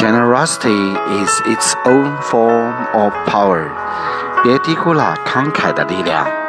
Generosity is its own form of power. 别低估了慷慨的力量。